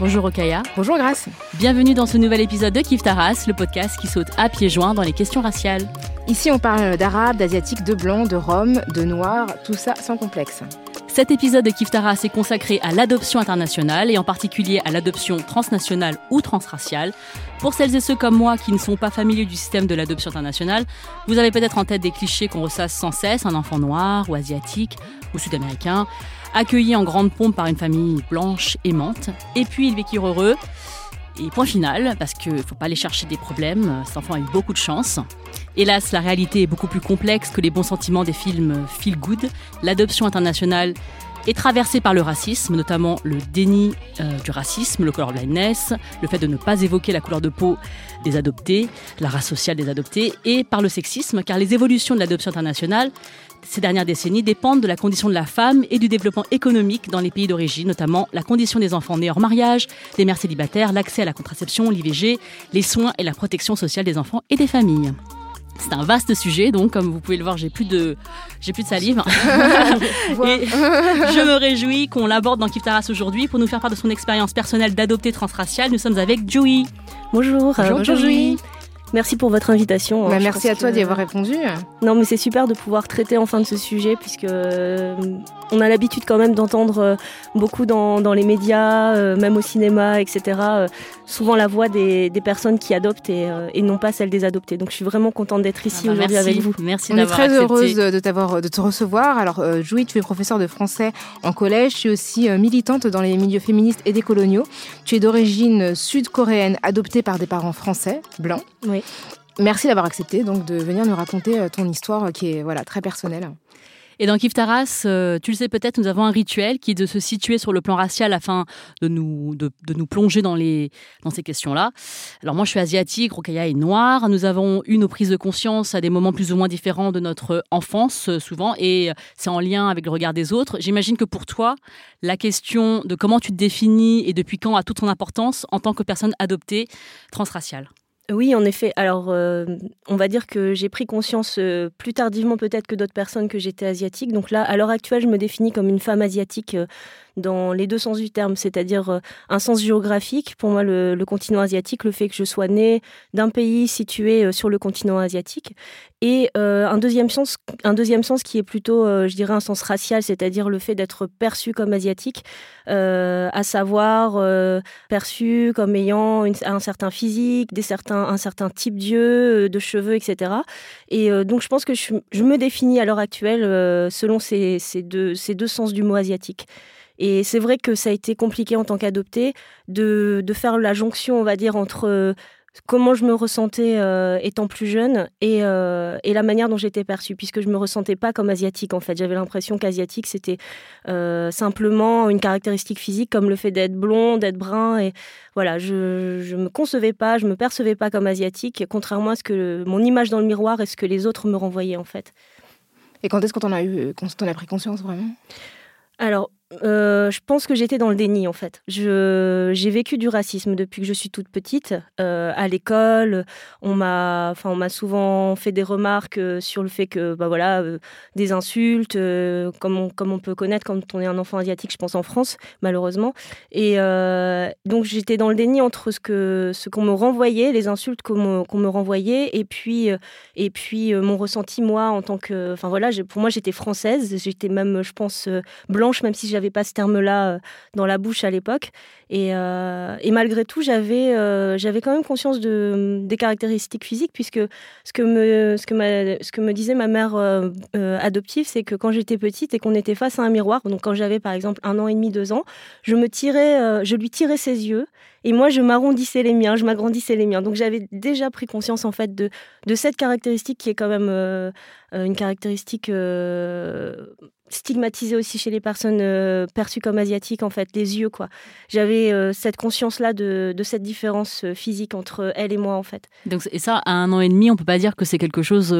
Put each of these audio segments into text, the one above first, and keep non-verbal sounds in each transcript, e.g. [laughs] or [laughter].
Bonjour Okaya. Bonjour Grace. Bienvenue dans ce nouvel épisode de Kif Taras, le podcast qui saute à pieds joints dans les questions raciales. Ici, on parle d'arabe, d'asiatique, de blanc, de rome, de noir, tout ça sans complexe. Cet épisode de Kif Taras est consacré à l'adoption internationale et en particulier à l'adoption transnationale ou transraciale. Pour celles et ceux comme moi qui ne sont pas familiers du système de l'adoption internationale, vous avez peut-être en tête des clichés qu'on ressasse sans cesse, un enfant noir ou asiatique ou sud-américain accueilli en grande pompe par une famille blanche aimante. Et puis ils vécurent heureux. Et point final, parce qu'il ne faut pas aller chercher des problèmes, cet enfant a eu beaucoup de chance. Hélas, la réalité est beaucoup plus complexe que les bons sentiments des films feel good. L'adoption internationale est traversée par le racisme, notamment le déni euh, du racisme, le colorblindness, le fait de ne pas évoquer la couleur de peau des adoptés, la race sociale des adoptés, et par le sexisme, car les évolutions de l'adoption internationale ces dernières décennies dépendent de la condition de la femme et du développement économique dans les pays d'origine, notamment la condition des enfants nés hors mariage, des mères célibataires, l'accès à la contraception, l'IVG, les soins et la protection sociale des enfants et des familles. C'est un vaste sujet, donc comme vous pouvez le voir, j'ai plus de, j'ai plus de salive. [laughs] et [laughs] je me réjouis qu'on l'aborde dans Kiftaras aujourd'hui pour nous faire part de son expérience personnelle d'adopter transraciale. Nous sommes avec Joey. Bonjour. Bonjour, bonjour Joey. Merci pour votre invitation. Bah, Je merci à toi d'y avoir répondu. Non, mais c'est super de pouvoir traiter enfin de ce sujet puisque euh, on a l'habitude quand même d'entendre euh, beaucoup dans, dans les médias, euh, même au cinéma, etc. euh, souvent la voix des, des personnes qui adoptent et, et non pas celle des adoptés. Donc je suis vraiment contente d'être ici Ah bah, aujourd'hui merci, avec vous. Merci On est d'avoir très accepté. heureuse de t'avoir, de te recevoir. Alors, euh, Jouy, tu es professeure de français en collège. Tu es aussi militante dans les milieux féministes et décoloniaux. Tu es d'origine sud-coréenne, adoptée par des parents français, blancs. Oui. Merci d'avoir accepté donc de venir nous raconter ton histoire qui est voilà très personnelle. Et dans Kif Taras, euh, tu le sais peut-être, nous avons un rituel qui est de se situer sur le plan racial afin de nous, de, de nous plonger dans, les, dans ces questions-là. Alors moi, je suis asiatique, Rokaya est noire. Nous avons eu nos prises de conscience à des moments plus ou moins différents de notre enfance, euh, souvent, et c'est en lien avec le regard des autres. J'imagine que pour toi, la question de comment tu te définis et depuis quand a toute son importance en tant que personne adoptée transraciale? Oui, en effet. Alors, euh, on va dire que j'ai pris conscience euh, plus tardivement peut-être que d'autres personnes que j'étais asiatique. Donc là, à l'heure actuelle, je me définis comme une femme asiatique euh, dans les deux sens du terme, c'est-à-dire euh, un sens géographique. Pour moi, le, continent asiatique, le fait que je sois née d'un pays situé euh, sur le continent asiatique, et euh, un deuxième sens, un deuxième sens qui est plutôt, je dirais, un sens racial, c'est-à-dire le fait d'être perçu comme asiatique, à savoir perçu comme ayant un certain physique, des certains, un certain type d'yeux, de cheveux, etc. Et donc, je pense que je, me définis à l'heure actuelle selon ces deux sens du mot asiatique. Et c'est vrai que ça a été compliqué en tant qu'adoptée de, de faire la jonction, on va dire, entre euh, comment je me ressentais euh, étant plus jeune et, euh, et la manière dont j'étais perçue, puisque je me ressentais pas comme asiatique en fait. J'avais l'impression qu'asiatique c'était euh, simplement une caractéristique physique comme le fait d'être blond, d'être brun et voilà, je, je me concevais pas, je me percevais pas comme asiatique, contrairement à ce que mon image dans le miroir et ce que les autres me renvoyaient en fait. Et quand est-ce qu'on en a eu, quand on a pris conscience vraiment? Alors, euh, je pense que j'étais dans le déni en fait. J'ai vécu du racisme depuis que je suis toute petite. Euh, à l'école, on m'a, enfin, souvent fait des remarques euh, sur le fait que, bah voilà, des insultes, comme on, comme on peut connaître quand on est un enfant asiatique, je pense en France, malheureusement. Et donc j'étais dans le déni entre ce que, ce qu'on me renvoyait, les insultes qu'on me, qu'on me renvoyait, et puis, et puis mon ressenti moi en tant que, enfin voilà, pour moi j'étais française, j'étais même, je pense, blanche, même si j'avais n'avais pas ce terme-là euh, dans la bouche à l'époque. Et, euh, malgré tout, j'avais euh, j'avais quand même conscience de, des caractéristiques physiques, puisque ce que me, ce que ce que me disait ma mère adoptive, c'est que quand j'étais petite et qu'on était face à un miroir, donc quand j'avais par exemple un an et demi, deux ans, je me tirais, je lui tirais ses yeux et moi je m'arrondissais les miens, je m'agrandissais les miens. Donc j'avais déjà pris conscience en fait de, de cette caractéristique qui est quand même une caractéristique stigmatisé aussi chez les personnes euh, perçues comme asiatiques, en fait, les yeux, quoi. J'avais euh, cette conscience-là de, de, cette différence euh, physique entre elle et moi, en fait. Donc, et ça, à un an et demi, on peut pas dire que c'est quelque chose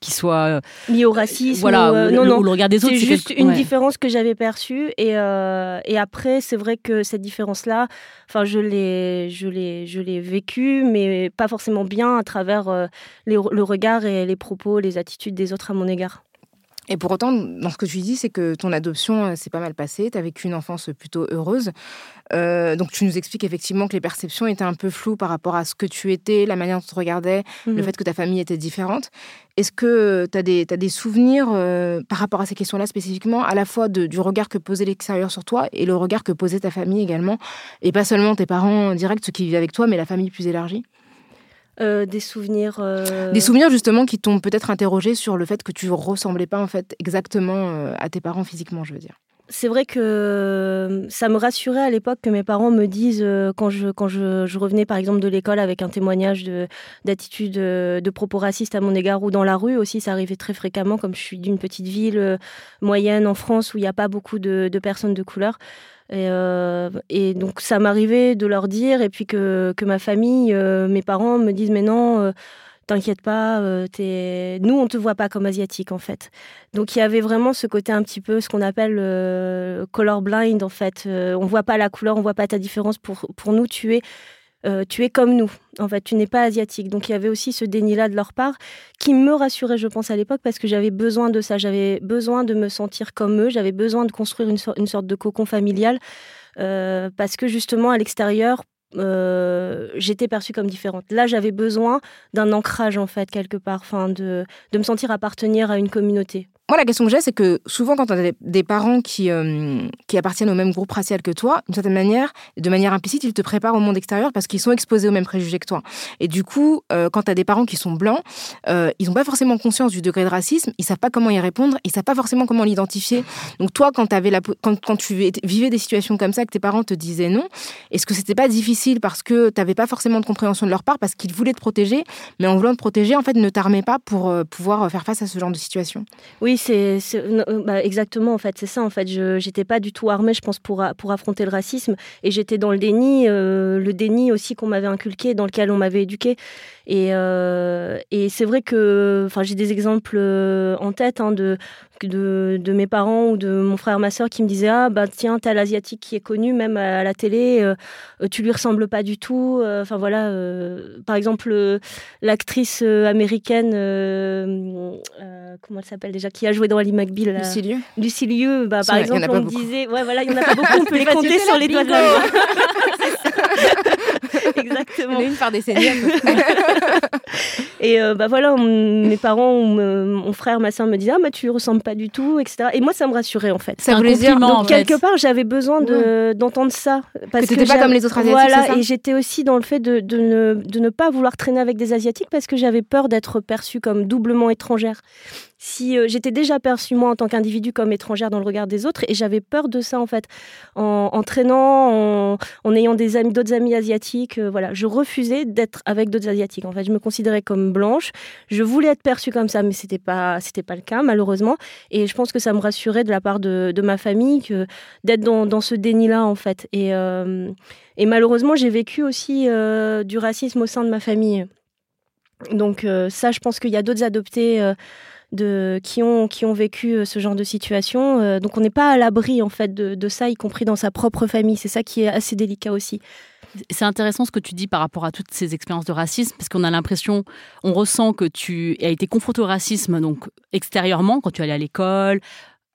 qui soit lié au racisme voilà ou, non, non. le regard des autres c'est juste une différence que j'avais perçue et, et après c'est vrai que cette différence là enfin je l'ai je l'ai je l'ai vécue mais pas forcément bien à travers le regard et les propos les attitudes des autres à mon égard et pour autant, dans ce que tu dis, c'est que ton adoption euh, s'est pas mal passée, tu as vécu une enfance plutôt heureuse. Euh, donc tu nous expliques effectivement que les perceptions étaient un peu floues par rapport à ce que tu étais, la manière dont tu te regardais, le mhm. fait que ta famille était différente. Est-ce que tu as, as, des souvenirs euh, par rapport à ces questions-là spécifiquement, à la fois de, du regard que posait l'extérieur sur toi et le regard que posait ta famille également, et pas seulement tes parents directs, ceux qui vivent avec toi, mais la famille plus élargie? Euh, des souvenirs. Euh, des souvenirs justement qui t'ont peut-être interrogé sur le fait que tu ressemblais pas en fait exactement euh, à tes parents physiquement, je veux dire. C'est vrai que ça me rassurait à l'époque que mes parents me disent quand je quand je, revenais par exemple de l'école avec un témoignage d'attitude de, propos racistes à mon égard ou dans la rue aussi ça arrivait très fréquemment comme je suis d'une petite ville moyenne en France où il n'y a pas beaucoup de, de personnes de couleur. Et, euh, et, donc ça m'arrivait de leur dire, et puis que, que ma famille, euh, mes parents me disent, mais non, euh, t'inquiète pas, es... nous on te voit pas comme asiatique en fait. Donc il y avait vraiment ce côté un petit peu ce qu'on appelle color blind en fait. on voit pas la couleur, on voit pas ta différence. Pour, pour nous, tu es euh, tu es comme nous. En fait, tu n'es pas asiatique. Donc il y avait aussi ce déni-là de leur part qui me rassurait, je pense, à l'époque, parce que j'avais besoin de ça. J'avais besoin de me sentir comme eux. J'avais besoin de construire une, sorte de cocon familial. Euh, parce que justement, à l'extérieur, euh, j'étais perçue comme différente. Là, j'avais besoin d'un ancrage, en fait, quelque part, enfin, de, de me sentir appartenir à une communauté. Moi, la question que j'ai, c'est que souvent, quand tu as des, parents qui, euh, qui appartiennent au même groupe racial que toi, d'une certaine manière, de manière implicite, ils te préparent au monde extérieur parce qu'ils sont exposés aux mêmes préjugés que toi. Et du coup, euh, quand tu as des parents qui sont blancs, euh, ils n'ont pas forcément conscience du degré de racisme, ils savent pas comment y répondre, ils savent pas forcément comment l'identifier. Donc toi, quand, avais quand, quand tu vivais des situations comme ça, que tes parents te disaient non, est-ce que c'était pas difficile parce que tu n'avais pas forcément de compréhension de leur part, parce qu'ils voulaient te protéger, mais en voulant te protéger, en fait, ne t'armaient pas pour pouvoir faire face à ce genre de situation? Oui, c'est euh, bah, exactement en fait, c'est ça en fait. Je j'étais pas du tout armée, je pense, pour pour affronter le racisme et j'étais dans le déni, euh, le déni aussi qu'on m'avait inculqué, dans lequel on m'avait éduqué. Et, euh, et c'est vrai que, j'ai des exemples en tête hein, de de, mes parents ou de mon frère, ma soeur qui me disaient Ah, bah tiens, t'as l'asiatique qui est connu, même à, la télé, euh, tu lui ressembles pas du tout. Enfin voilà, par exemple, l'actrice américaine, comment elle s'appelle déjà, qui a joué dans Ali McBeal. Lucie Liu, bah, par exemple, on me disait Ouais, voilà, il y en a pas [laughs] beaucoup, on peut les compter sur les doigts de la main. Exactement. Une par décennie. [laughs] et euh, bah voilà, mes parents, mon frère, ma soeur me disaient ah bah tu ressembles pas du tout, etc. Et moi ça me rassurait en fait. Ça voulait dire donc quelque part j'avais besoin de d'entendre ça parce que, que pas comme les autres asiatiques. Voilà, et j'étais aussi dans le fait de, de, ne, de ne pas vouloir traîner avec des asiatiques parce que j'avais peur d'être perçue comme doublement étrangère si euh, j'étais déjà perçue moi en tant qu'individu comme étrangère dans le regard des autres et j'avais peur de ça en fait. En, traînant en, ayant des amis d'autres amis asiatiques euh, voilà. Je refusais d'être avec d'autres asiatiques en fait. Je me considérais comme blanche. Je voulais être perçue comme ça mais c'était pas c'était pas le cas malheureusement. Et je pense que ça me rassurait de la part de, ma famille d'être dans, ce déni là en fait. Euh, et malheureusement j'ai vécu aussi du racisme au sein de ma famille. Donc ça je pense qu'il y a d'autres adoptés de qui ont qui ont vécu ce genre de situation. donc on n'est pas à l'abri en fait de, de ça, y compris dans sa propre famille. C'est ça qui est assez délicat aussi. C'est intéressant ce que tu dis par rapport à toutes ces expériences de racisme, parce qu'on a l'impression, on ressent que tu as été confronté au racisme, donc extérieurement, quand tu allais à l'école,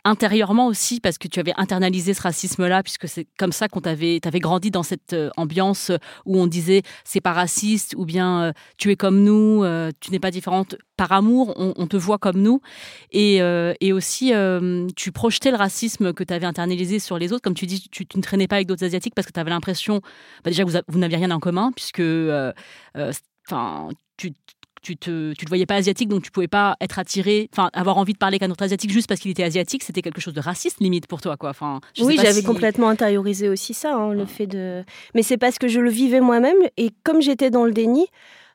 intérieurement aussi, parce que tu avais internalisé ce racisme-là, puisque c'est comme ça qu'on t'avait, avais grandi dans cette euh, ambiance où on disait c'est pas raciste, ou bien euh, tu es comme nous, euh, tu n'es pas différente. Par amour, on, te voit comme nous. Et, et aussi, tu projetais le racisme que tu avais internalisé sur les autres. Comme tu dis, tu, ne traînais pas avec d'autres Asiatiques parce que tu avais l'impression, bah, déjà, vous, vous n'aviez rien en commun, puisque enfin, tu tu te, tu te voyais pas asiatique, donc tu pouvais pas être attiré, enfin avoir envie de parler qu'un autre asiatique juste parce qu'il était asiatique, c'était quelque chose de raciste limite pour toi, quoi. Enfin, oui, j'avais complètement intériorisé aussi ça, hein, le fait de. Mais c'est parce que je le vivais moi-même et comme j'étais dans le déni.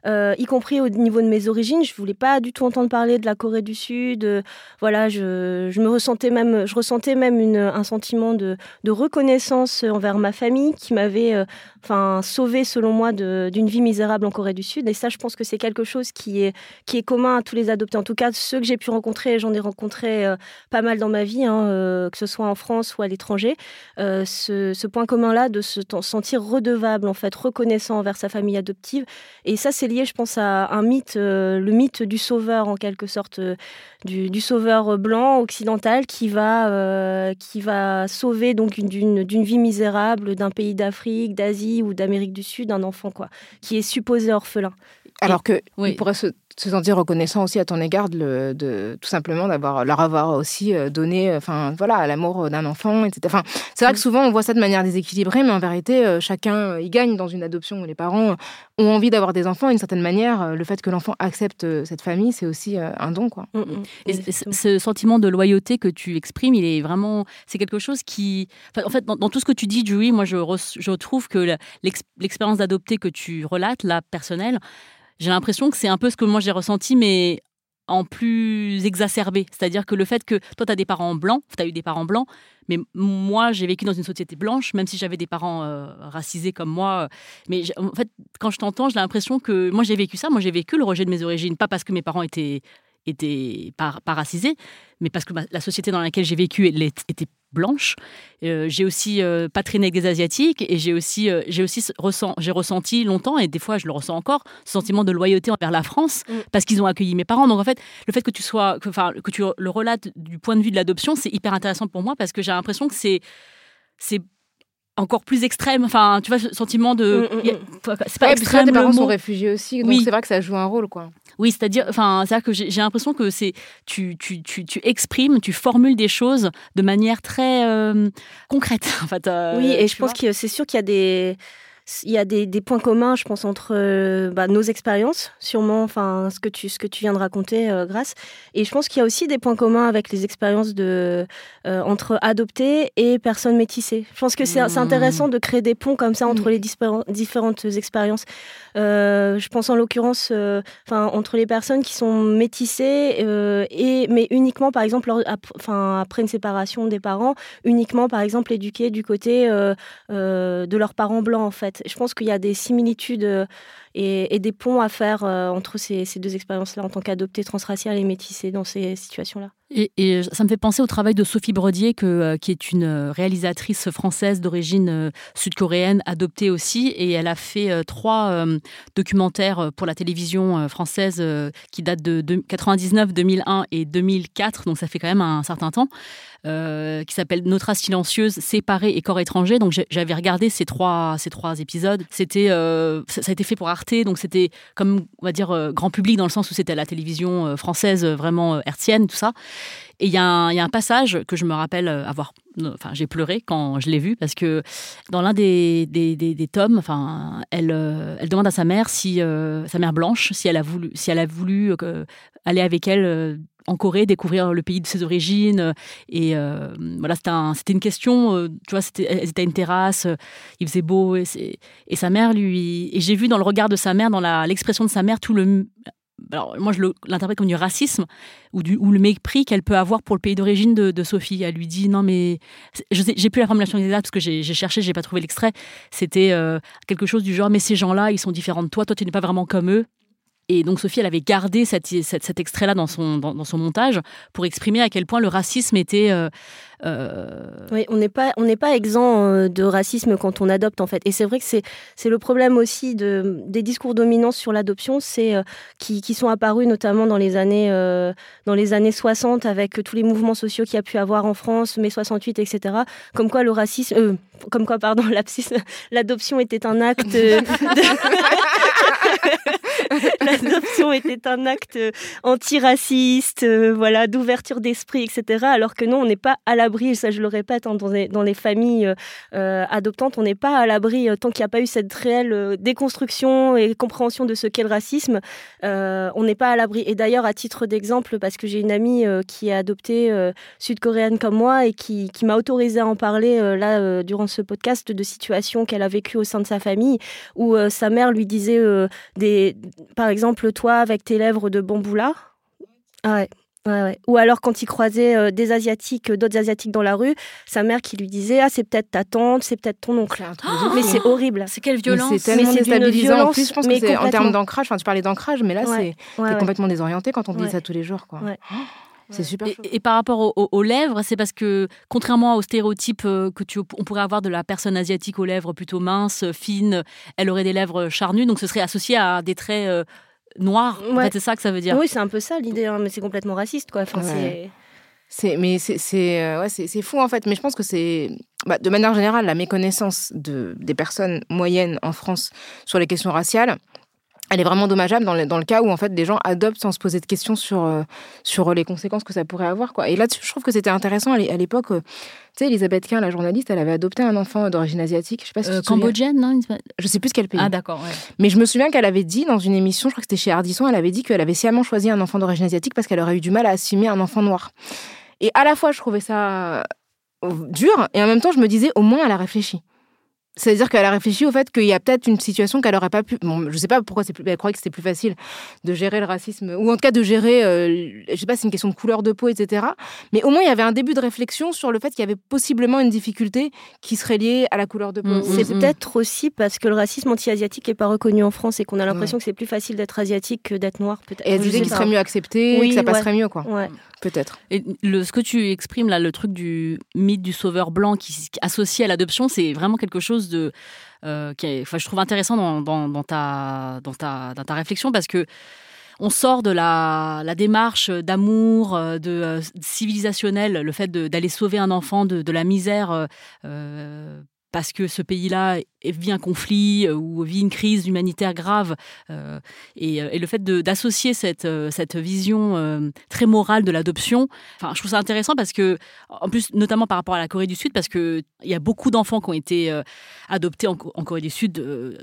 Euh, y compris au niveau de mes origines. Je voulais pas du tout entendre parler de la Corée du Sud. Euh, voilà, je, je, me ressentais même, je ressentais même un sentiment de, de, reconnaissance envers ma famille qui m'avait euh, enfin sauvé selon moi d'une vie misérable en Corée du Sud. Et ça, je pense que c'est quelque chose qui est, qui est commun à tous les adoptés. En tout cas, ceux que j'ai pu rencontrer, j'en ai rencontré pas mal dans ma vie, hein, que ce soit en France ou à l'étranger. Ce, ce, point commun-là de se sentir redevable, en fait, reconnaissant envers sa famille adoptive. Et ça, c'est lié, je pense, à un mythe, euh, le mythe du sauveur, en quelque sorte, euh, du, sauveur blanc occidental qui va, euh, qui va sauver donc d'une vie misérable d'un pays d'Afrique, d'Asie ou d'Amérique du Sud un enfant, quoi, qui est supposé orphelin. Alors que il pourrait se se sentir reconnaissant aussi à ton égard de, de tout simplement d'avoir leur avoir aussi euh, donné enfin voilà l'amour d'un enfant etc enfin c'est vrai que souvent on voit ça de manière déséquilibrée mais en vérité euh, chacun y gagne dans une adoption où les parents ont envie d'avoir des enfants d'une certaine manière euh, le fait que l'enfant accepte cette famille c'est aussi un don quoi. Mm, mm. et ce sentiment de loyauté que tu exprimes il est vraiment c'est quelque chose qui en fait dans, tout ce que tu dis Julie moi je, je trouve que l'expérience d'adopter que tu relates la personnelle j'ai l'impression que c'est un peu ce que moi j'ai ressenti, mais en plus exacerbé. C'est-à-dire que le fait que toi, tu as des parents blancs, tu as eu des parents blancs, mais moi, j'ai vécu dans une société blanche, même si j'avais des parents euh, racisés comme moi. Mais en fait, quand je t'entends, j'ai l'impression que moi, j'ai vécu ça. Moi, j'ai vécu le rejet de mes origines, pas parce que mes parents étaient était pas, racisée, mais parce que la société dans laquelle j'ai vécu était blanche. Euh, j'ai aussi euh, pas traîné avec des asiatiques et j'ai aussi euh, j'ai aussi ressent, j'ai ressenti longtemps et des fois je le ressens encore ce sentiment de loyauté envers la France mm. parce qu'ils ont accueilli mes parents. Donc en fait, le fait que tu sois enfin que tu le relates du point de vue de l'adoption, c'est hyper intéressant pour moi parce que j'ai l'impression que c'est c'est encore plus extrême. Enfin, tu vois, ce sentiment de. Mm, mm, c'est pas extrême. Tes parents sont réfugiés aussi, donc c'est vrai que ça joue un rôle, quoi. Oui, c'est-à-dire, enfin, c'est que j'ai l'impression que c'est tu, tu, tu, tu, exprimes, tu formules des choses de manière très euh, concrète. [laughs] En fait, euh, oui, et je pense que c'est sûr qu'il y a des il y a des, des, points communs, je pense, entre euh, bah, nos expériences, sûrement, enfin, ce que tu, ce que tu viens de raconter, euh, Grâce. Et je pense qu'il y a aussi des points communs avec les expériences de, euh, entre adoptés et personnes métissées. Je pense que c'est mmh. intéressant de créer des ponts comme ça entre mmh. les différentes expériences. Je pense en l'occurrence, enfin, entre les personnes qui sont métissées, et, mais uniquement, par exemple, après une séparation des parents, uniquement, par exemple, éduquées du côté de leurs parents blancs, en fait. Je pense qu'il y a des similitudes euh, et, des ponts à faire euh, entre ces, deux expériences-là en tant qu'adopté transracial et métissé dans ces situations-là. Et, ça me fait penser au travail de Sophie Brodier, que, euh, qui est une réalisatrice française d'origine sud-coréenne, adoptée aussi, et elle a fait trois documentaires pour la télévision française qui datent de, de 99, 2001 et 2004, donc ça fait quand même un certain temps. Euh, qui s'appelle Notre race silencieuse, séparée et corps étranger. Donc j'avais regardé ces trois, ces trois épisodes. C'était, euh, ça, a été fait pour Arte, donc c'était comme on va dire euh, grand public dans le sens où c'était la télévision française vraiment hertzienne, tout ça. Et il y, y, a un passage que je me rappelle avoir, enfin j'ai pleuré quand je l'ai vu parce que dans l'un des, des, des, tomes, enfin elle, elle demande à sa mère si sa mère blanche, si elle a voulu, si elle a voulu aller avec elle en Corée, découvrir le pays de ses origines. Et euh, voilà, c'était une question. Euh, tu vois, c'était, à une terrasse, euh, il faisait beau. Et, sa mère, lui. Et j'ai vu dans le regard de sa mère, dans l'expression de sa mère, tout le. Alors, moi, je l'interprète comme du racisme ou, du, ou le mépris qu'elle peut avoir pour le pays d'origine de, Sophie. Elle lui dit non, mais j'ai plus la formulation exacte parce que j'ai cherché, j'ai pas trouvé l'extrait. C'était quelque chose du genre mais ces gens-là, ils sont différents de toi. Toi, tu n'es pas vraiment comme eux. Et donc Sophie, elle avait gardé cet extrait-là dans son, dans, son montage pour exprimer à quel point le racisme était... Euh, euh, oui, on n'est pas, on n'est pas exempt euh, de racisme quand on adopte en fait. Et c'est vrai que c'est, c'est le problème aussi de, des discours dominants sur l'adoption, c'est qui, qui, sont apparus notamment dans les années, dans les années 60 avec tous les mouvements sociaux qu'il y a pu avoir en France, mai 68, etc. Comme quoi le racisme, comme quoi pardon, [laughs] l'adoption était un acte. De... [laughs] [laughs] [laughs] l'adoption était un acte antiraciste, euh, voilà, d'ouverture d'esprit, etc. Alors que non, on n'est pas à l'abri, ça je le répète, hein, dans, les, familles euh, euh, adoptantes, on n'est pas à l'abri tant qu'il n'y a pas eu cette réelle déconstruction et compréhension de ce qu'est le racisme, on n'est pas à l'abri. Et d'ailleurs, à titre d'exemple, parce que j'ai une amie qui est adoptée sud-coréenne comme moi et qui, qui m'a autorisé à en parler là durant ce podcast de situations qu'elle a vécues au sein de sa famille, où sa mère lui disait des, par exemple, toi avec tes lèvres de bambou là. Ah ouais. Ou alors quand il croisait euh, des asiatiques, d'autres asiatiques dans la rue, sa mère qui lui disait ah c'est peut-être ta tante, c'est peut-être ton oncle. mais c'est horrible. C'est quelle violence. C'est tellement déstabilisant. En plus, je pense que c'est en termes d'ancrage. Enfin, tu parlais d'ancrage, mais là c'est complètement désorienté quand on dit ça tous les jours, quoi. Oh [gasps] c'est super. Et, par rapport aux lèvres, c'est parce que, contrairement aux stéréotypes euh, que tu, on pourrait avoir de la personne asiatique aux lèvres plutôt minces, fines, elle aurait des lèvres charnues, donc ce serait associé à des traits euh, En fait, c'est ça que ça veut dire. Oui, c'est un peu ça l'idée, hein, mais c'est complètement raciste, quoi. Enfin, c'est. mais c'est euh, ouais, c'est fou en fait. Mais je pense que c'est bah, de manière générale la méconnaissance de, des personnes moyennes en France sur les questions raciales elle est vraiment dommageable dans le, dans le, cas où en fait des gens adoptent sans se poser de questions sur euh, sur les conséquences que ça pourrait avoir quoi. Et là je trouve que c'était intéressant à l'époque euh, tu sais Elisabeth Quint la journaliste, elle avait adopté un enfant d'origine asiatique, je sais pas si euh, cambodgienne non Je sais plus quel pays. Ah d'accord, Mais je me souviens qu'elle avait dit dans une émission, je crois que c'était chez Ardisson, elle avait dit qu'elle avait sciemment choisi un enfant d'origine asiatique parce qu'elle aurait eu du mal à assimiler un enfant noir. Et à la fois je trouvais ça dur et en même temps je me disais au moins elle a réfléchi. C'est-à-dire qu'elle a réfléchi au fait qu'il y a peut-être une situation qu'elle n'aurait pas pu. Bon, je sais pas pourquoi c'est plus. Elle croyait que c'était plus facile de gérer le racisme, ou en tout cas de gérer. Euh, je sais pas, c'est une question de couleur de peau, etc. Mais au moins, il y avait un début de réflexion sur le fait qu'il y avait possiblement une difficulté qui serait liée à la couleur de peau. Mm, c'est mm, peut-être aussi parce que le racisme anti-asiatique n'est pas reconnu en France et qu'on a l'impression que c'est plus facile d'être asiatique que d'être noir, peut-être. Et elle disait qu'il serait mieux accepté, que ça passerait mieux, quoi. Ouais. Peut-être. Et ce que tu exprimes là, le truc du mythe du sauveur blanc qui, qui associé à l'adoption, c'est vraiment quelque chose de euh, je trouve intéressant dans, ta, dans, ta, dans ta réflexion parce que on sort de la, démarche d'amour, euh, de, euh, civilisationnel, le fait d'aller sauver un enfant de, de la misère parce que ce pays-là vit un conflit euh, ou vit une crise humanitaire grave. Euh, euh, et, le fait d'associer cette, cette vision très morale de l'adoption, enfin, je trouve ça intéressant parce que, en plus, notamment par rapport à la Corée du Sud, parce qu'il y a beaucoup d'enfants qui ont été adoptés en, Corée du Sud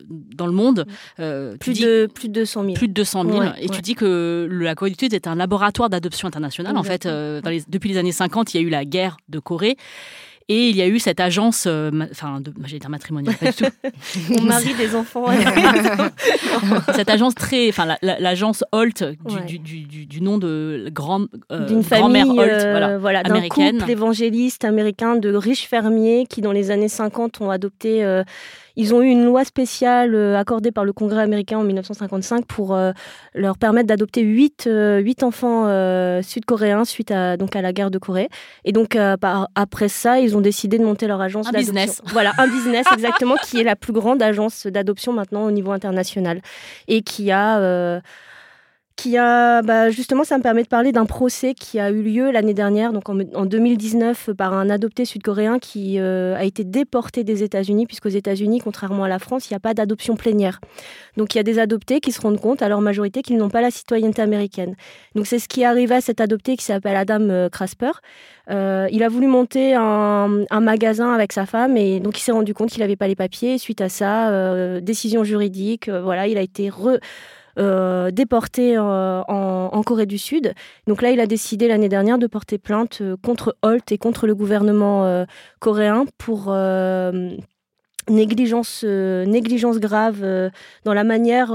dans le monde. plus, de, plus de 200 000. Plus de 200 000. et tu dis que la Corée du Sud est un laboratoire d'adoption internationale. En fait, dans les, depuis les années 50, il y a eu la guerre de Corée. Et il y a eu cette agence, euh, enfin, j'allais dire matrimoniale, pas du tout. [laughs] On marie des enfants. [laughs] cette agence très, enfin, l'agence Holt du, du, du, nom de grande euh, d'une famille Holt, euh, voilà, américaine, couple évangéliste américain de riches fermiers qui, dans les années 50, ont adopté ils ont eu une loi spéciale euh, accordée par le Congrès américain en 1955 pour euh, leur permettre d'adopter 8, euh, enfants sud-coréens suite à, donc, à la guerre de Corée. Et donc, après ça, ils ont décidé de monter leur agence d'adoption. business. Voilà, un [laughs] business exactement, qui est la plus grande agence d'adoption maintenant au niveau international. Et qui a qui a bah, justement ça me permet de parler d'un procès qui a eu lieu l'année dernière donc en, 2019 par un adopté sud-coréen qui euh, a été déporté des États-Unis puisqu'aux États-Unis contrairement à la France il n'y a pas d'adoption plénière. Donc il y a des adoptés qui se rendent compte à leur majorité qu'ils n'ont pas la citoyenneté américaine. Donc c'est ce qui est arrivé à cet adopté qui s'appelle Adam euh, Crasper euh, il a voulu monter un, magasin avec sa femme et donc il s'est rendu compte qu'il n'avait pas les papiers. Suite à ça décision juridique voilà il a été re euh, déporté euh, en, Corée du Sud. Donc là, il a décidé l'année dernière de porter plainte euh, contre Holt et contre le gouvernement coréen pour négligence, négligence grave dans la manière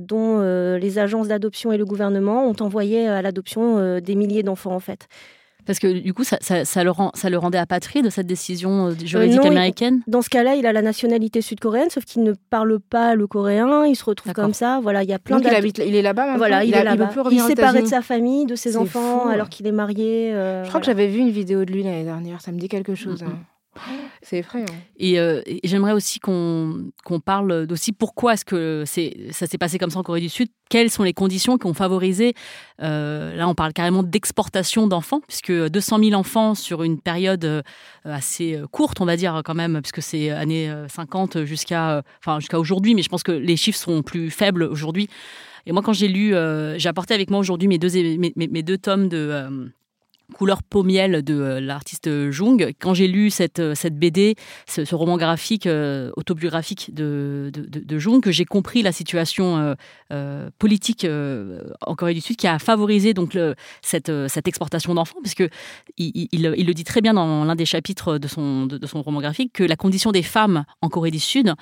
dont les agences d'adoption et le gouvernement ont envoyé à l'adoption des milliers d'enfants en fait. Parce que du coup, ça, ça, le, rend, ça le rendait apatride, cette décision euh, juridique américaine? Dans ce cas-là, il a la nationalité sud-coréenne, sauf qu'il ne parle pas le coréen, il se retrouve comme ça. Voilà, il y a plein Donc il, habite, il est là-bas maintenant Voilà, il, est là-bas. Il, s'est séparé de sa famille, de ses enfants, alors qu'il est marié. Je crois que j'avais vu une vidéo de lui l'année dernière, ça me dit quelque chose. Hein. C'est effrayant. Euh, et, j'aimerais aussi qu'on parle aussi pourquoi est-ce que ça s'est passé comme ça en Corée du Sud? Quelles sont les conditions qui ont favorisé, euh, là on parle carrément d'exportation d'enfants, puisque 200 000 enfants sur une période euh, assez courte, on va dire quand même, puisque c'est années 50 jusqu'à enfin, jusqu'à aujourd'hui, mais je pense que les chiffres sont plus faibles aujourd'hui. Et moi quand j'ai lu, j'ai apporté avec moi aujourd'hui mes deux, mes deux tomes de couleur pommiel de euh, l'artiste Jung. Quand j'ai lu cette, euh, cette BD, ce, roman graphique euh, autobiographique de, de, Jung, que j'ai compris la situation politique en Corée du Sud qui a favorisé donc cette, cette exportation d'enfants, parce que il, il, le dit très bien dans l'un des chapitres de son, de, son roman graphique que la condition des femmes en Corée du Sud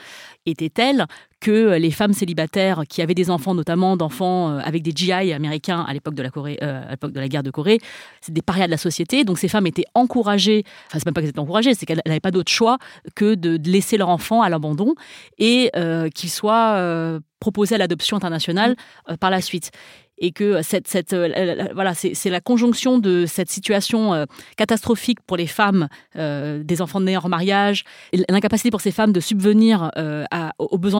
était telle que les femmes célibataires qui avaient des enfants, notamment d'enfants avec des GI américains à l'époque de la Corée, à l'époque de la guerre de Corée, c'est des parias de la société. Donc ces femmes étaient encouragées, enfin c'est même pas qu'elles étaient encouragées, c'est qu'elles n'avaient pas d'autre choix que de laisser leur enfant à l'abandon et euh, qu'ils soient euh, proposés à l'adoption internationale euh, par la suite et que cette, voilà, c'est la conjonction de cette situation catastrophique pour les femmes des enfants nés en mariage, l'incapacité pour ces femmes de subvenir aux besoins.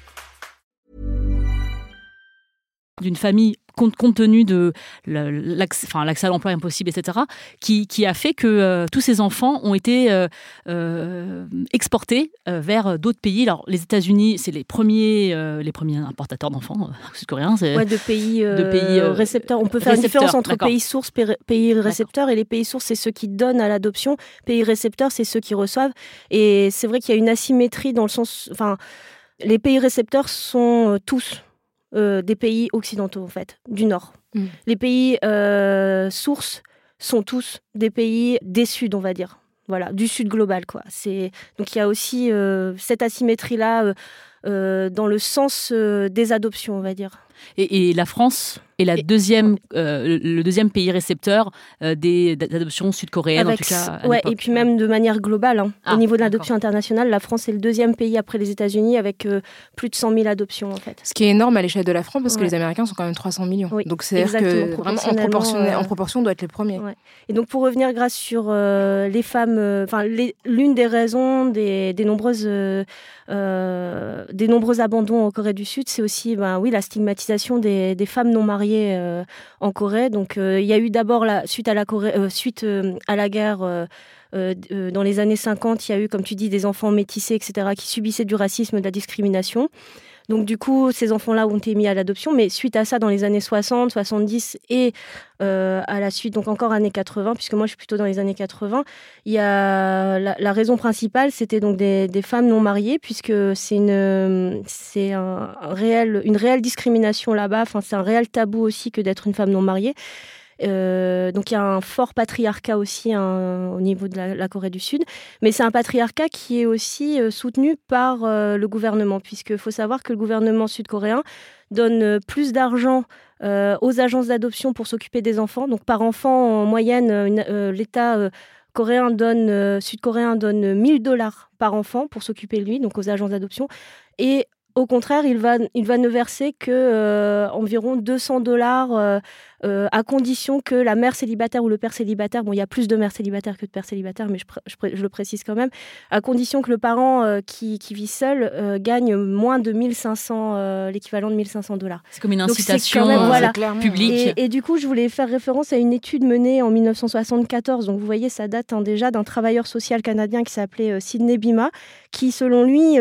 D'une famille compte, compte, tenu de l'accès à l'emploi impossible, etc., qui, qui, a fait que euh, tous ces enfants ont été euh, euh, exportés vers d'autres pays. Alors, les États-Unis, c'est les premiers, les premiers importateurs d'enfants sud-coréens. Ouais, de pays, de pays récepteurs. On peut faire une différence entre pays sources, pays récepteurs, et les pays sources, c'est ceux qui donnent à l'adoption. Pays récepteurs, c'est ceux qui reçoivent. Et c'est vrai qu'il y a une asymétrie dans le sens, enfin, les pays récepteurs sont tous euh, des pays occidentaux, en fait, du Nord. Mm. Les pays euh, sources sont tous des pays des Sud, on va dire. Voilà, du Sud global, quoi. C'est donc il y a aussi euh, cette asymétrie là dans le sens des adoptions, on va dire. Et, la France est la deuxième, euh, le deuxième pays récepteur euh, des adoptions sud-coréennes, en tout cas. Ouais, et puis même de manière globale, hein. au ah, niveau de l'adoption internationale, la France est le deuxième pays après les États-Unis avec euh, plus de 100 000 adoptions, en fait. Ce qui est énorme à l'échelle de la France, parce que les Américains sont quand même 300 millions. donc c'est que vraiment en proportion, en proportion, doit être les premiers. Et donc pour revenir grâce sur les femmes, enfin l'une des raisons des, des nombreuses des nombreux abandons en Corée du Sud, c'est aussi, ben oui, la stigmatisation des, femmes non mariées euh, en Corée. Donc, euh, il y a eu d'abord, suite à la, Corée, euh, suite, à la guerre, dans les années 50, il y a eu, comme tu dis, des enfants métissés, etc., qui subissaient du racisme, de la discrimination. Donc du coup, ces enfants-là ont été mis à l'adoption, mais suite à ça, dans les années 60, 70 et euh, à la suite, donc encore années 80, puisque moi je suis plutôt dans les années 80, il y a la, raison principale, c'était donc des, femmes non mariées, puisque c'est une réelle discrimination là-bas. Enfin, c'est un réel tabou aussi que d'être une femme non mariée. Euh, donc il y a un fort patriarcat aussi hein, au niveau de la, Corée du Sud, mais c'est un patriarcat qui est aussi euh, soutenu par euh, le gouvernement, puisqu'il faut savoir que le gouvernement sud-coréen donne plus d'argent aux agences d'adoption pour s'occuper des enfants. Donc par enfant, en moyenne, l'État coréen donne, sud-coréen donne 1000 dollars par enfant pour s'occuper de lui, donc aux agences d'adoption. Et au contraire, il va, il va ne verser que environ 200 dollars euh, à condition que la mère célibataire ou le père célibataire, bon, il y a plus de mères célibataires que de pères célibataires, mais je, le précise quand même, à condition que le parent euh, qui, vit seul euh, gagne moins de 1500, l'équivalent de 1500 dollars. C'est comme une incitation publique. Et, du coup, je voulais faire référence à une étude menée en 1974. Donc, vous voyez, ça date hein, déjà d'un travailleur social canadien qui s'appelait Sidney Bima, qui, selon lui,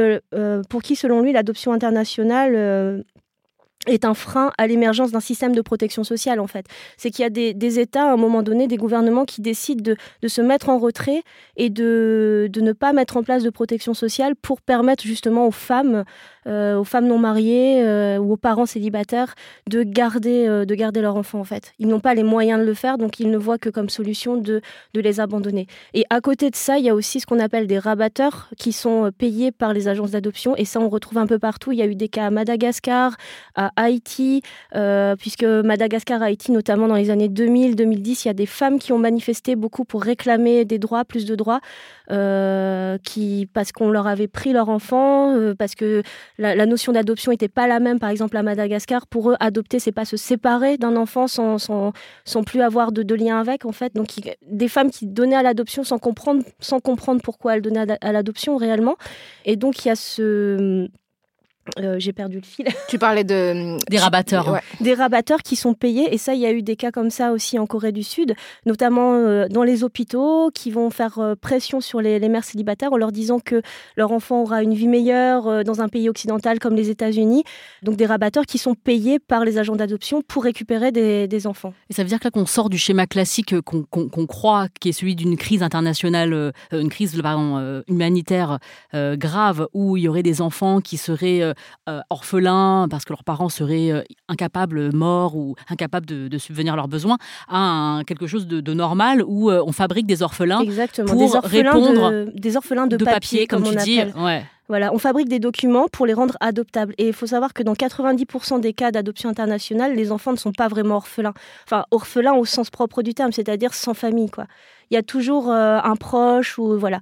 pour qui, selon lui, l'adoption internationale est un frein à l'émergence d'un système de protection sociale en fait. C'est qu'il y a des, États à un moment donné, des gouvernements qui décident de, se mettre en retrait et de, de, ne pas mettre en place de protection sociale pour permettre justement aux femmes euh, aux femmes non mariées euh, ou aux parents célibataires de garder, euh, de garder leur enfant en fait. Ils n'ont pas les moyens de le faire, donc ils ne voient que comme solution de, de les abandonner. Et à côté de ça, il y a aussi ce qu'on appelle des rabatteurs qui sont payés par les agences d'adoption. Et ça, on retrouve un peu partout. Il y a eu des cas à Madagascar, à Haïti, puisque Madagascar, Haïti, notamment dans les années 2000-2010, il y a des femmes qui ont manifesté beaucoup pour réclamer des droits, plus de droits, qui, parce qu'on leur avait pris leur enfant, parce que la, notion d'adoption n'était pas la même, par exemple, à Madagascar. Pour eux, adopter, c'est pas se séparer d'un enfant sans, sans, plus avoir de, lien avec, en fait. Donc, des femmes qui donnaient à l'adoption sans comprendre, sans comprendre pourquoi elles donnaient à l'adoption réellement. Et donc, il y a ce euh, j'ai perdu le fil. Tu parlais de des rabatteurs, hein. des rabatteurs qui sont payés et ça, il y a eu des cas comme ça aussi en Corée du Sud, notamment euh, dans les hôpitaux, qui vont faire euh, pression sur les, mères célibataires en leur disant que leur enfant aura une vie meilleure dans un pays occidental comme les États-Unis. Donc des rabatteurs qui sont payés par les agents d'adoption pour récupérer des, enfants. Et ça veut dire que là qu'on sort du schéma classique qu'on croit, qui est celui d'une crise internationale, une crise pardon, humanitaire grave, où il y aurait des enfants qui seraient euh, orphelins parce que leurs parents seraient euh, incapables, morts ou incapables de, subvenir à leurs besoins, à quelque chose de, normal où euh, on fabrique des orphelins Exactement. pour des orphelins répondre de, des orphelins de, papier, comme, tu dis. Voilà, on fabrique des documents pour les rendre adoptables. Et il faut savoir que dans 90% des cas d'adoption internationale, les enfants ne sont pas vraiment orphelins. Enfin, orphelins au sens propre du terme, c'est-à-dire sans famille, quoi. Il y a toujours un proche ou voilà.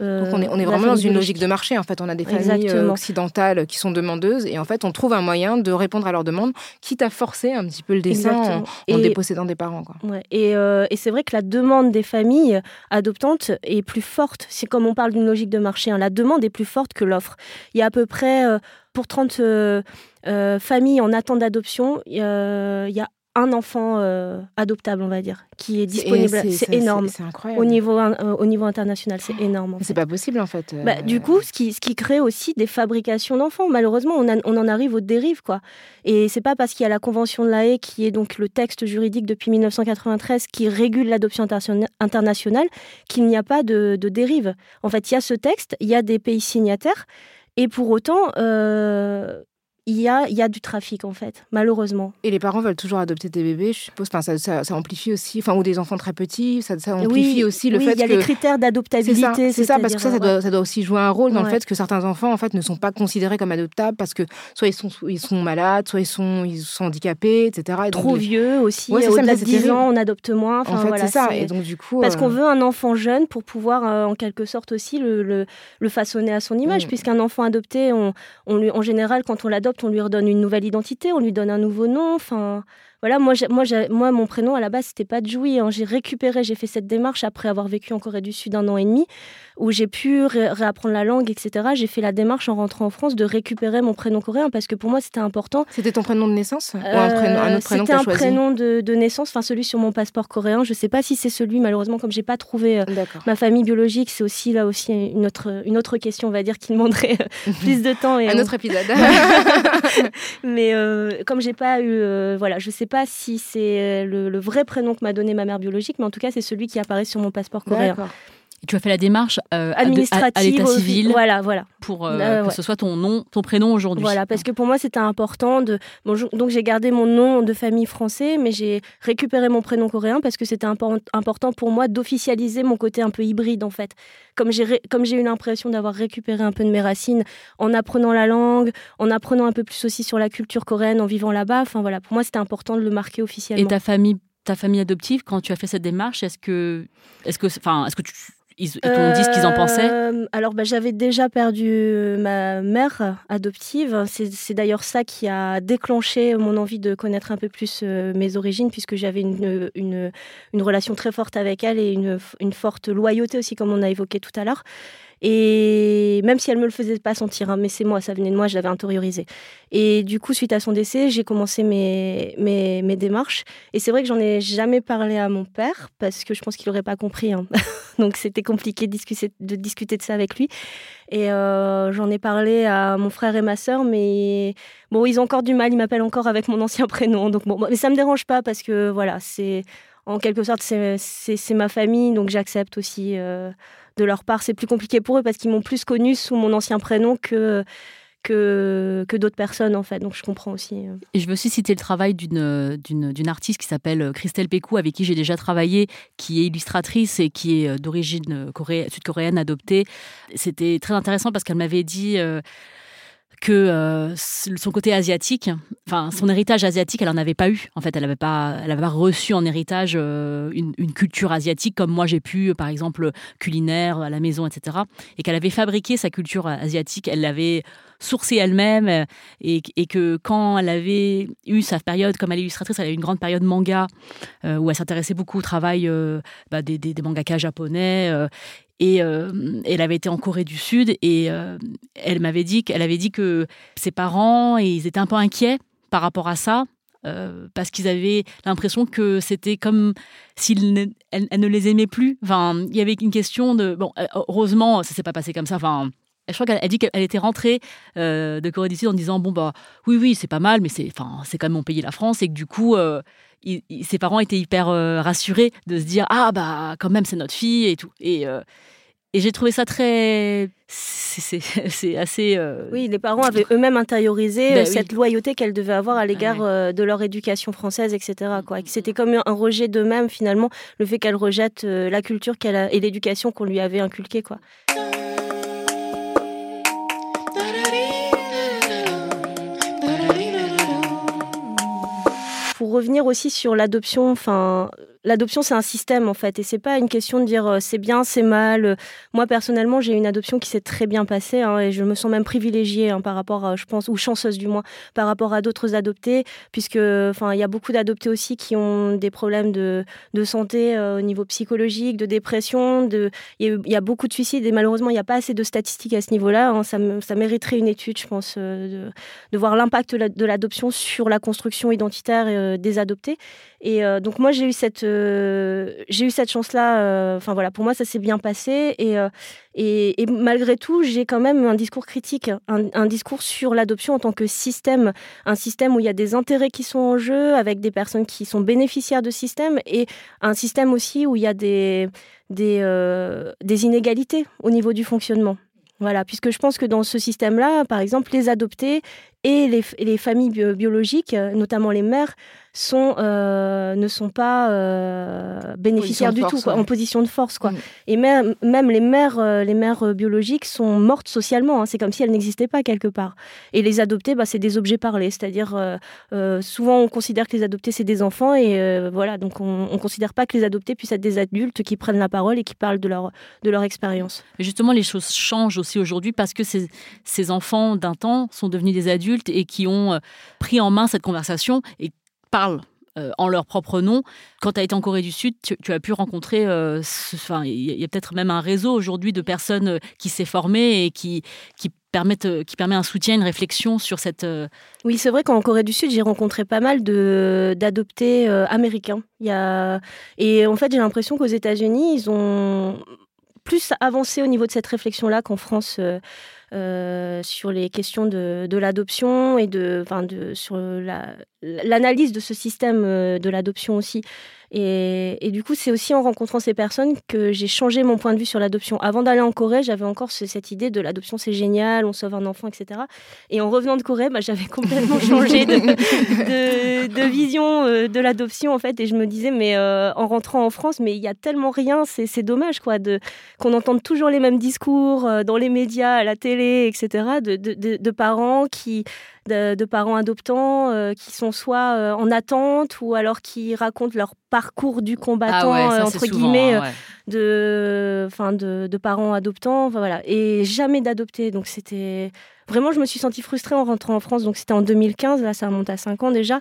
Donc on est, on est vraiment dans une logique de marché. En fait, on a des familles euh, occidentales qui sont demandeuses et en fait, on trouve un moyen de répondre à leurs demandes, quitte à forcer un petit peu le dessin en, en, dépossédant des parents. Quoi. Et, euh, et c'est vrai que la demande des familles adoptantes est plus forte. C'est comme on parle d'une logique de marché. Hein. La demande est plus forte que l'offre. Il y a à peu près, euh, pour 30 familles en attente d'adoption, il y a un enfant euh, adoptable, on va dire, qui est disponible. C'est énorme. C'est incroyable. Au niveau, euh, au niveau international, c'est énorme. C'est pas possible en fait. Bah, euh. du coup, ce qui, ce qui crée aussi des fabrications d'enfants. Malheureusement, on, on, en arrive aux dérives. Quoi. Et c'est pas parce qu'il y a la Convention de la Haye, qui est donc le texte juridique depuis 1993 qui régule l'adoption internationale, qu'il n'y a pas de, de dérive. En fait, il y a ce texte, il y a des pays signataires. Et pour autant, il y a, il y a du trafic en fait, malheureusement. Et les parents veulent toujours adopter des bébés, je suppose. Enfin, ça, ça, amplifie aussi, enfin, ou des enfants très petits, ça, ça amplifie aussi le oui, fait que. Il y a les critères d'adoptabilité. C'est ça, parce que ça, ça doit, ça doit, aussi jouer un rôle dans le fait que certains enfants en fait ne sont pas considérés comme adoptables parce que soit ils sont, ils sont malades, soit ils sont, ils sont handicapés, etc. Trop vieux aussi. Au-delà de 10 ans, on adopte moins. Enfin, en fait, c'est ça. Et donc du coup, parce qu'on euh, veut un enfant jeune pour pouvoir euh, en quelque sorte aussi le, le, façonner à son image, mm. puisqu'un enfant adopté, on, en général, quand on l'adopte, on lui redonne une nouvelle identité, on lui donne un nouveau nom. Enfin, voilà, moi, moi, moi, mon prénom à la base, c'était pas Joui. Hein. J'ai récupéré, j'ai fait cette démarche après avoir vécu en Corée du Sud un an et demi, où j'ai pu réapprendre la langue, etc. J'ai fait la démarche en rentrant en France de récupérer mon prénom coréen parce que pour moi, c'était important. C'était ton prénom de naissance? Ou un, prénom, un autre prénom C'était un prénom de, naissance, enfin celui sur mon passeport coréen. Je sais pas si c'est celui, malheureusement, comme j'ai pas trouvé euh, ma famille biologique, c'est aussi là aussi une autre, une autre question, on va dire, qui demanderait euh, [laughs] plus de temps. Et un autre épisode. [laughs] [laughs] Mais euh, comme j'ai pas eu, voilà, je sais pas si c'est le, vrai prénom que m'a donné ma mère biologique, mais en tout cas, c'est celui qui apparaît sur mon passeport coréen. Et tu as fait la démarche euh, administrative à, l'état civil, voilà, voilà, pour euh, euh, que ce soit ton nom, ton prénom aujourd'hui. Voilà, parce que pour moi c'était important de. donc j'ai gardé mon nom de famille français, mais j'ai récupéré mon prénom coréen parce que c'était important pour moi d'officialiser mon côté un peu hybride en fait. Comme j'ai comme j'ai eu l'impression d'avoir récupéré un peu de mes racines en apprenant la langue, en apprenant un peu plus aussi sur la culture coréenne, en vivant là-bas. Enfin voilà, pour moi c'était important de le marquer officiellement. Et ta famille ta famille adoptive, quand tu as fait cette démarche, est-ce que, est-ce que, enfin, est-ce que tu, ils, t'ont dit ce qu'ils en pensaient euh, Alors, bah, j'avais déjà perdu ma mère adoptive. C'est d'ailleurs ça qui a déclenché mon envie de connaître un peu plus euh, mes origines, puisque j'avais une, une, une, relation très forte avec elle et une, une forte loyauté aussi, comme on a évoqué tout à l'heure. Et même si elle me le faisait pas sentir, hein, mais c'est moi, ça venait de moi, je l'avais intériorisé. Et du coup, suite à son décès, j'ai commencé mes, mes, mes, démarches. Et c'est vrai que j'en ai jamais parlé à mon père parce que je pense qu'il n'aurait pas compris. Hein. [laughs] Donc c'était compliqué de discuter, de ça avec lui. Et euh, j'en ai parlé à mon frère et ma sœur, mais bon, ils ont encore du mal. Ils m'appellent encore avec mon ancien [laughs] prénom. Donc bon, mais ça me dérange pas parce que voilà, c'est en quelque sorte c'est ma famille, donc j'accepte aussi. Euh, de leur part, c'est plus compliqué pour eux parce qu'ils m'ont plus connu sous mon ancien prénom que que, que d'autres personnes en fait. Donc je comprends aussi. Euh. Et je veux aussi citer le travail d'une, d'une, artiste qui s'appelle Christelle Pécou, avec qui j'ai déjà travaillé, qui est illustratrice et qui est euh, d'origine sud-coréenne adoptée. C'était très intéressant parce qu'elle m'avait dit que euh, son côté asiatique, enfin son héritage asiatique, elle n'en avait pas eu. En fait, elle n'avait pas, reçu en héritage euh, une, culture asiatique comme moi j'ai pu, par exemple culinaire à la maison, etc. Et qu'elle avait fabriqué sa culture asiatique, elle l'avait sourcée elle-même, et, que quand elle avait eu sa période comme elle est illustratrice, elle a eu une grande période manga euh, où elle s'intéressait beaucoup au travail bah, des, des, des, mangakas japonais et euh, elle avait été en Corée du Sud et euh, elle m'avait dit qu'elle avait dit que ses parents ils étaient un peu inquiets par rapport à ça. Euh, parce qu'ils avaient l'impression que c'était comme s'ils ne, elle, ne les aimait plus. Enfin, il y avait une question de bon, heureusement, ça s'est pas passé comme ça. Enfin, je crois qu'elle dit qu'elle était rentrée de Corée du Sud en disant bon bah oui oui c'est pas mal mais c'est enfin c'est quand même mon pays la France et que du coup ses parents étaient hyper rassurés de se dire ah bah quand même c'est notre fille et tout et et j'ai trouvé ça très. [laughs] C'est assez. Euh, oui, les parents avaient eux-mêmes intériorisé ben euh, cette loyauté qu'elles devaient avoir à l'égard euh, de leur éducation française, etc. C'était comme un rejet d'eux-mêmes, finalement, le fait qu'elles rejettent la culture qu'elle et l'éducation qu'on lui avait inculquée. Quoi. Pour revenir aussi sur l'adoption, enfin, l'adoption, c'est un système en fait, et c'est pas une question de dire euh, c'est bien, c'est mal. Moi personnellement, j'ai une adoption qui s'est très bien passée, hein, et je me sens même privilégiée hein, par rapport, à, je pense, ou chanceuse du moins, par rapport à d'autres adoptés, puisque, enfin, il y a beaucoup d'adoptés aussi qui ont des problèmes de, santé euh, au niveau psychologique, de dépression, de, il y, a beaucoup de suicides, et malheureusement, il n'y a pas assez de statistiques à ce niveau-là. Hein. ça, mériterait une étude, je pense, euh, de, voir l'impact de l'adoption sur la construction identitaire des adoptés. Et donc moi, j'ai eu cette euh, j'ai eu cette chance-là. Euh, enfin voilà, pour moi, ça s'est bien passé. Euh, et, et, malgré tout, j'ai quand même un discours critique, un, discours sur l'adoption en tant que système, un système où il y a des intérêts qui sont en jeu, avec des personnes qui sont bénéficiaires de système, et un système aussi où il y a des, des, des inégalités au niveau du fonctionnement. Voilà, puisque je pense que dans ce système-là, par exemple, les adoptés et les, les familles biologiques, notamment les mères, sont, euh, ne sont pas euh, bénéficiaires du tout, en position de force. Quoi. Mm. Et même, même les mères, euh, les mères biologiques sont mortes socialement. Hein. c'est comme si elles n'existaient pas quelque part. Et les adoptés, bah, c'est des objets parlés. C'est-à-dire, souvent, on considère que les adoptés, c'est des enfants. Et voilà, donc on ne considère pas que les adoptés puissent être des adultes qui prennent la parole et qui parlent de leur, de leur expérience. Justement, les choses changent aussi aujourd'hui parce que ces, ces enfants d'un temps sont devenus des adultes et qui ont pris en main cette conversation et parlent euh, en leur propre nom. Quand tu as été en Corée du Sud, tu, as pu rencontrer, euh, il y a, peut-être même un réseau aujourd'hui de personnes euh, qui s'est formé et qui, permettent, qui permet un soutien, une réflexion sur cette. Oui, c'est vrai qu'en Corée du Sud, j'ai rencontré pas mal d'adoptés américains. Et en fait, j'ai l'impression qu'aux États-Unis, ils ont plus avancé au niveau de cette réflexion-là qu'en France. Euh, sur les questions de, de l'adoption et de, enfin de, sur l'analyse de ce système euh, de l'adoption aussi. Et, du coup, c'est aussi en rencontrant ces personnes que j'ai changé mon point de vue sur l'adoption. Avant d'aller en Corée, j'avais encore cette idée de l'adoption, c'est génial, on sauve un enfant, etc. Et en revenant de Corée, bah, j'avais complètement changé [laughs] de, de, vision euh, de l'adoption, en fait. Et je me disais, mais euh, en rentrant en France, mais il y a tellement rien, c'est dommage, quoi, qu'on entende toujours les mêmes discours dans les médias, à la télé, etc., de, de parents qui de, parents adoptants euh, qui sont soit euh, en attente ou alors qui racontent leur parcours du combattant ah euh, entre guillemets de, enfin de, parents adoptants, voilà, et jamais d'adopter. Donc c'était vraiment, je me suis sentie frustrée en rentrant en France. Donc c'était en 2015, là ça remonte à 5 ans déjà.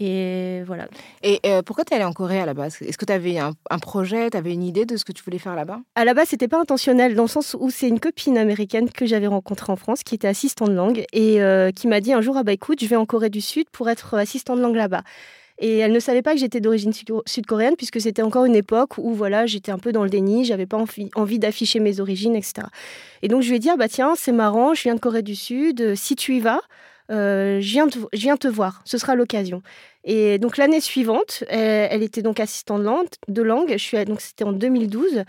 Et voilà. Et euh, pourquoi tu es allée en Corée à la base? Est-ce que tu avais un, un projet, tu avais une idée de ce que tu voulais faire là-bas? À la base, c'était pas intentionnel, dans le sens où c'est une copine américaine que j'avais rencontrée en France, qui était assistante de langue, et euh, qui m'a dit un jour Ah bah écoute, je vais en Corée du Sud pour être assistant de langue là-bas. Et elle ne savait pas que j'étais d'origine sud-coréenne, puisque c'était encore une époque où voilà, j'étais un peu dans le déni, j'avais pas envie, envie d'afficher mes origines, etc. Et donc je lui ai dit Ah bah tiens, c'est marrant, je viens de Corée du Sud, si tu y vas, euh, je, viens te, je viens te voir, ce sera l'occasion. Et donc l'année suivante, elle, elle, était donc assistante de langue. De langue. Je suis, donc c'était en 2012,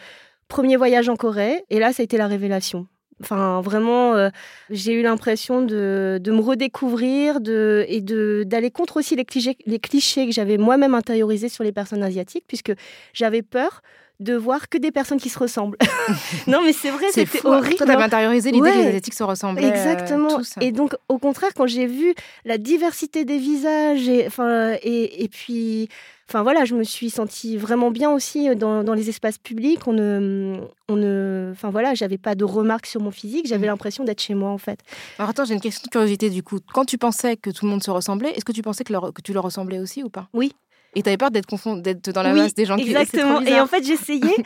premier voyage en Corée, et là ça a été la révélation. Enfin, vraiment, euh, j'ai eu l'impression de, de, me redécouvrir de, et d'aller contre aussi les clichés, les clichés que j'avais moi-même intériorisés sur les personnes asiatiques, puisque j'avais peur de voir que des personnes qui se ressemblent. [laughs] non, mais c'est vrai, c'était horrible. Toi, t'avais intériorisé l'idée ouais. que les Asiatiques se ressemblaient. Euh, Exactement. Euh, et donc, au contraire, quand j'ai vu la diversité des visages et, enfin, et, et puis, enfin voilà, je me suis sentie vraiment bien aussi dans, dans les espaces publics. On ne, on ne, enfin voilà, j'avais pas de remarques sur mon physique. J'avais mmh. l'impression d'être chez moi en fait. Alors attends, j'ai une question de curiosité du coup. Quand tu pensais que tout le monde se ressemblait, est-ce que tu pensais que, leur, que tu leur ressemblais aussi ou pas? Oui. Et tu avais peur d'être confond... d'être dans la oui, masse des gens qui Exactement. Et en fait, j'essayais. [laughs]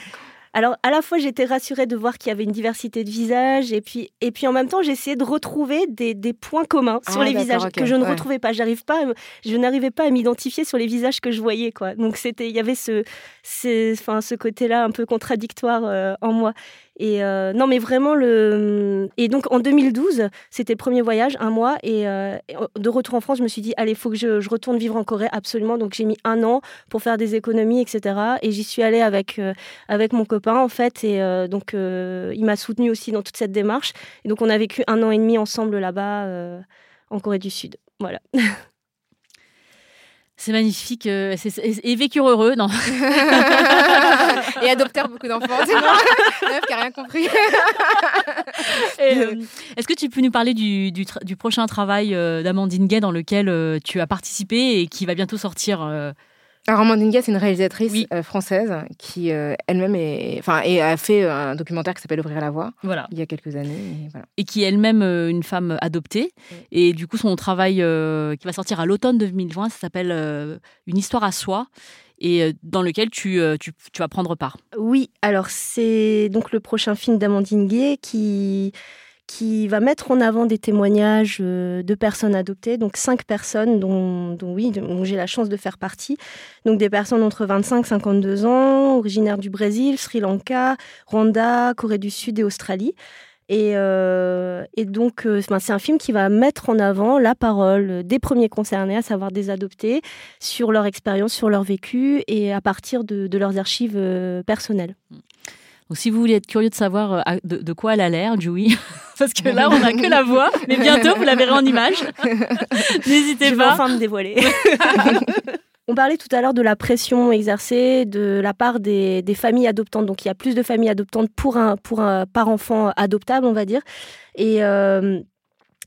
Alors, à la fois, j'étais rassurée de voir qu'il y avait une diversité de visages, et puis, et puis en même temps, j'essayais de retrouver des, des, points communs sur ah, les visages okay. que je ne ouais. retrouvais pas. J'arrive pas, je n'arrivais pas à m'identifier sur les visages que je voyais, quoi. Donc, c'était, il y avait ce, ce, enfin, ce côté-là un peu contradictoire euh, en moi. Et euh, non, mais vraiment le. Et donc en 2012, c'était le premier voyage, un mois, et euh, de retour en France, je me suis dit, allez, il faut que je, je, retourne vivre en Corée absolument. Donc j'ai mis un an pour faire des économies, etc. Et j'y suis allée avec euh, avec mon copain en fait, et euh, donc euh, il m'a soutenu aussi dans toute cette démarche. Et donc on a vécu un an et demi ensemble là-bas euh, en Corée du Sud. Voilà. C'est magnifique. Euh, c'est, et vécurent heureux, non [laughs] Et adoptèrent beaucoup d'enfants. C'est une meuf qui n'a rien compris. [laughs] euh, est-ce que tu peux nous parler du, du, tra- du prochain travail euh, d'Amandine Gay dans lequel euh, tu as participé et qui va bientôt sortir alors, Amandine Gay, c'est une réalisatrice Oui. française qui elle-même est, enfin, et a fait un documentaire qui s'appelle Ouvrir la voie Voilà. il y a quelques années. Et, voilà. et qui est elle-même une femme adoptée. Et du coup, son travail qui va sortir à l'automne 2020, ça s'appelle Une histoire à soi, et euh, dans lequel tu, euh, tu, tu vas prendre part. Oui, alors c'est donc le prochain film d'Amandine Gay qui qui va mettre en avant des témoignages euh, de personnes adoptées, donc cinq personnes dont, dont oui, dont j'ai la chance de faire partie. Donc des personnes entre 25 et 52 ans, originaires du Brésil, Sri Lanka, Rwanda, Corée du Sud et Australie. Et, euh, et donc, euh, c'est un film qui va mettre en avant la parole des premiers concernés, à savoir des adoptés, sur leur expérience, sur leur vécu et à partir de, de leurs archives euh, personnelles. Donc, si vous voulez être curieux de savoir de, de quoi elle a l'air, Joey, [laughs] parce que là, on n'a que la voix, mais bientôt, vous la verrez en image. [laughs] N'hésitez Je vais pas. enfin me dévoiler. [laughs] On parlait tout à l'heure de la pression exercée de la part des, familles adoptantes. Donc, il y a plus de familles adoptantes pour un, par enfant adoptable, on va dire. Et, euh,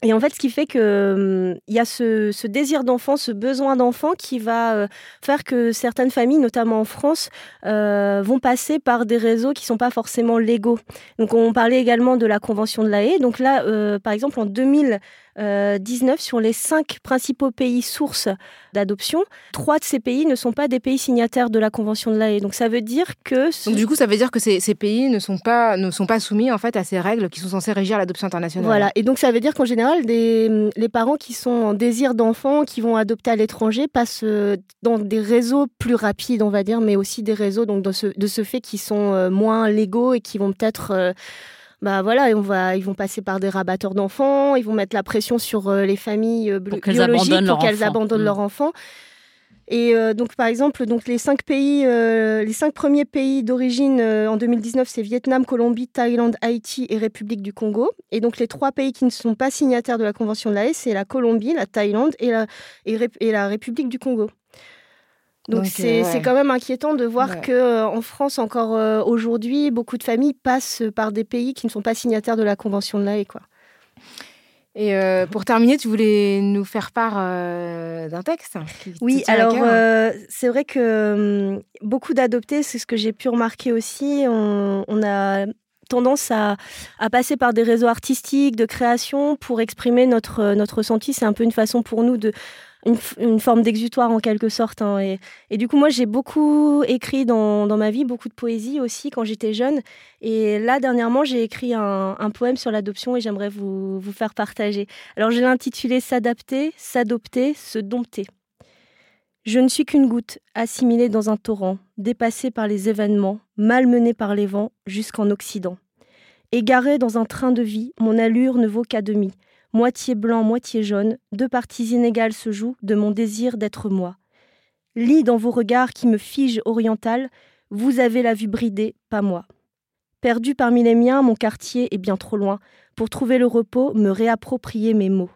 et en fait, ce qui fait qu'il euh, y a ce, désir d'enfant, ce besoin d'enfant qui va euh, faire que certaines familles, notamment en France, euh, vont passer par des réseaux qui ne sont pas forcément légaux. Donc, on parlait également de la Convention de la. Donc là, par exemple, en 2000, 19 sur les cinq principaux pays sources d'adoption. Trois de ces pays ne sont pas des pays signataires de la Convention de la Haye. Donc ça veut dire que... Ce... Donc du coup, ça veut dire que ces, ces, pays ne sont, pas, ne sont pas soumis en fait à ces règles qui sont censées régir l'adoption internationale. Voilà. Et donc ça veut dire qu'en général, des, les parents qui sont en désir d'enfant, qui vont adopter à l'étranger, passent dans des réseaux plus rapides, on va dire, mais aussi des réseaux donc de ce, de ce fait qui sont moins légaux et qui vont peut-être... Euh, bah voilà, on va, ils vont passer par des rabatteurs d'enfants, ils vont mettre la pression sur euh, les familles euh, pour biologiques qu'elles pour qu'elles abandonnent mmh. leurs enfants. Et euh, donc par exemple, donc les cinq pays, euh, les cinq premiers pays d'origine euh, en 2019, c'est Vietnam, Colombie, Thaïlande, Haïti et République du Congo. Et donc les trois pays qui ne sont pas signataires de la Convention de la Haye, c'est la Colombie, la Thaïlande et la, et, et la République du Congo. Donc c'est ouais. quand même inquiétant de voir Ouais. que euh, en France encore euh, aujourd'hui, beaucoup de familles passent par des pays qui ne sont pas signataires de la Convention de la Haye, quoi. Et euh, pour terminer, tu voulais nous faire part euh, d'un texte qui Oui, à alors euh, c'est vrai que hum, beaucoup d'adoptés, c'est ce que j'ai pu remarquer aussi, on, on a tendance à, passer par des réseaux artistiques, de création pour exprimer notre, notre ressenti. C'est un peu une façon pour nous de une, forme d'exutoire en quelque sorte. Hein. Et, du coup, moi, j'ai beaucoup écrit dans, ma vie, beaucoup de poésie aussi quand j'étais jeune. Et là, dernièrement, j'ai écrit un, poème sur l'adoption et j'aimerais vous, vous faire partager. Alors, je l'ai intitulé S'adapter, s'adopter, se dompter. Je ne suis qu'une goutte, assimilée dans un torrent, dépassée par les événements, malmenée par les vents jusqu'en Occident. Égarée dans un train de vie, mon allure ne vaut qu'à demi. Moitié blanc, moitié jaune, deux parties inégales se jouent de mon désir d'être moi. Lis dans vos regards qui me figent oriental, vous avez la vue bridée, pas moi. Perdu parmi les miens, mon quartier est bien trop loin. Pour trouver le repos, me réapproprier mes mots.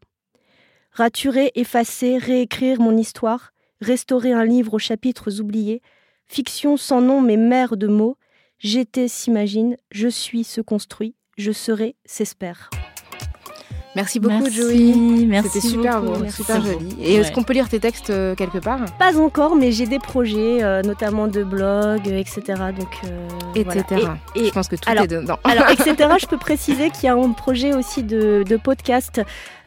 Raturer, effacer, réécrire mon histoire, restaurer un livre aux chapitres oubliés, fiction sans nom mais mère de mots, j'étais s'imagine, je suis se construit, je serai s'espère. Merci beaucoup, Joey. C'était super beau, super joli. Et est-ce qu'on peut lire tes textes euh, quelque part? Pas encore, mais j'ai des projets, euh, notamment de blog, etc. Donc, euh, etc. Et, je pense que tout est dedans. [laughs] alors, [laughs] etc. Je peux préciser qu'il y a un projet aussi de, de podcast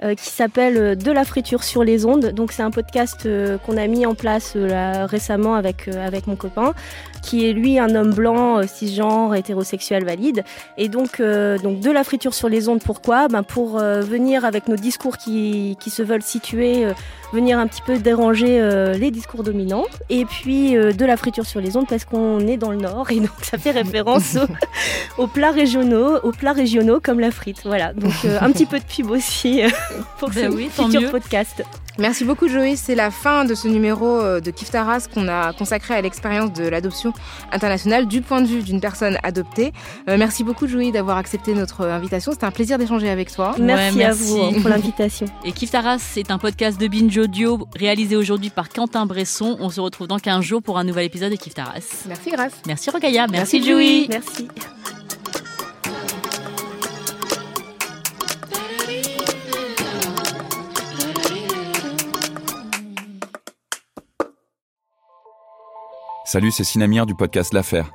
euh, qui s'appelle euh, De la friture sur les ondes. Donc c'est un podcast euh, qu'on a mis en place là, récemment avec, avec mon copain, qui est lui un homme blanc, cisgenre, hétérosexuel, valide. Et donc, donc De la friture sur les ondes, pourquoi? Ben Pour avec nos discours qui, qui se veulent situer venir un petit peu déranger euh, les discours dominants. Et puis euh, de la friture sur les ondes parce qu'on est dans le nord et donc ça fait référence [laughs] aux, plats régionaux, aux plats régionaux comme la frite. Voilà, donc euh, un petit peu de pub aussi [laughs] pour ben ce futur podcast. Merci beaucoup Joey, c'est la fin de ce numéro de Kif Taras qu'on a consacré à l'expérience de l'adoption internationale du point de vue d'une personne adoptée. merci beaucoup Joey d'avoir accepté notre invitation, c'était un plaisir d'échanger avec toi. Merci, à vous pour l'invitation. [laughs] Et Kif Taras, c'est un podcast de Binjo audio réalisé aujourd'hui par Quentin Bresson. On se retrouve dans 15 jours pour un nouvel épisode de Kif Taras. Merci Grace. Merci Rogaya. Merci, Merci Merci. Salut, c'est Sinamir du podcast L'Affaire.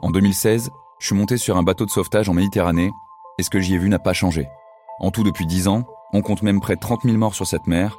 En 2016, je suis monté sur un bateau de sauvetage en Méditerranée et ce que j'y ai vu n'a pas changé. En tout, depuis 10 ans, on compte même près de 30 000 morts sur cette mer